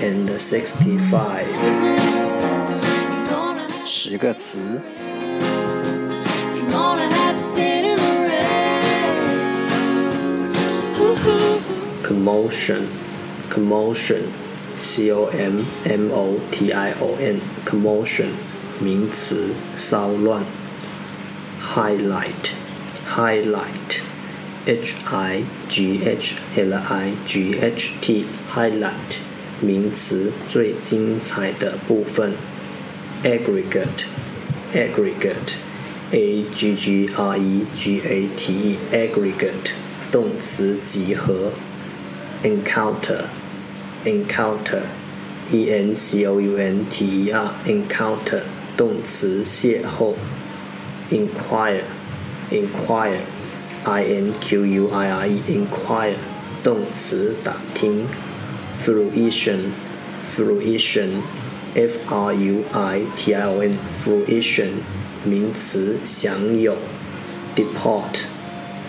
and sixty-five，十个词。Commotion, commotion, c o m m o t i o n, commotion，名词，骚乱。Highlight, highlight。 H I G H L I G H T highlight 名词最精彩的部分。Aggregate aggregate A G G R E G A T E aggregate 动词集合。Encounter encounter E N C O U N T E R encounter 动词邂逅。Inquire inquire I N Q U I R E inquire 动词打听，fruition fruition F R U I T I O N fruition 名词享有 Deport,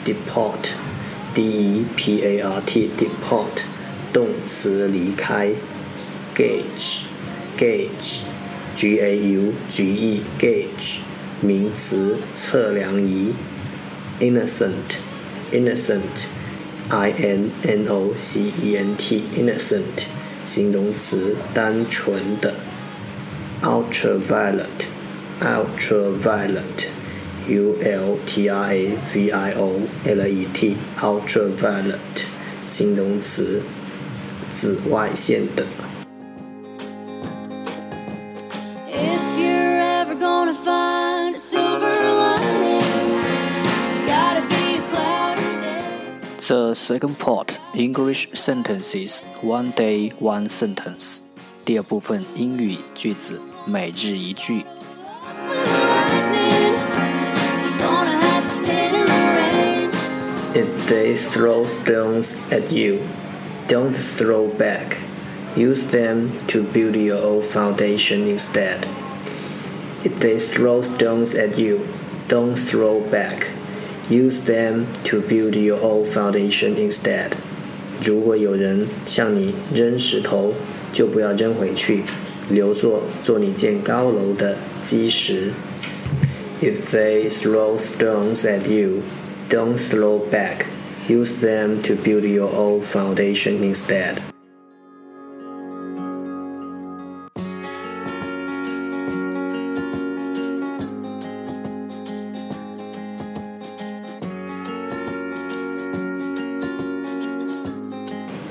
deport, D E P A R T deport, 动词离开，gauge gauge G A U G E gauge 名词测量仪。innocent innocent i n n o c e n t innocent 形容词单纯的 ultraviolet ultraviolet u l t r a v i o l e t ultraviolet 形容词紫外线的 The second part English sentences one day one sentence。第二部分英语句子每日一句。If they throw stones at you, don't throw back. Use them to build your own foundation instead. If they throw stones at you, don't throw back. Use them to build your own foundation instead. 如果有人向你扔石头，就不要扔回去，留作做你建高楼的基石。If they throw stones at you, don't throw back. Use them to build your own foundation instead.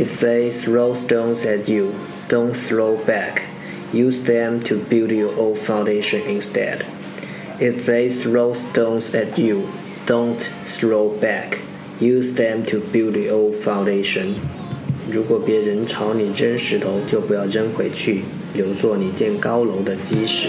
If they throw stones at you, don't throw back. Use them to build your own foundation instead. If they throw stones at you, don't throw back. Use them to build your own foundation. 如果别人朝你扔石头，就不要扔回去，留作你建高楼的基石。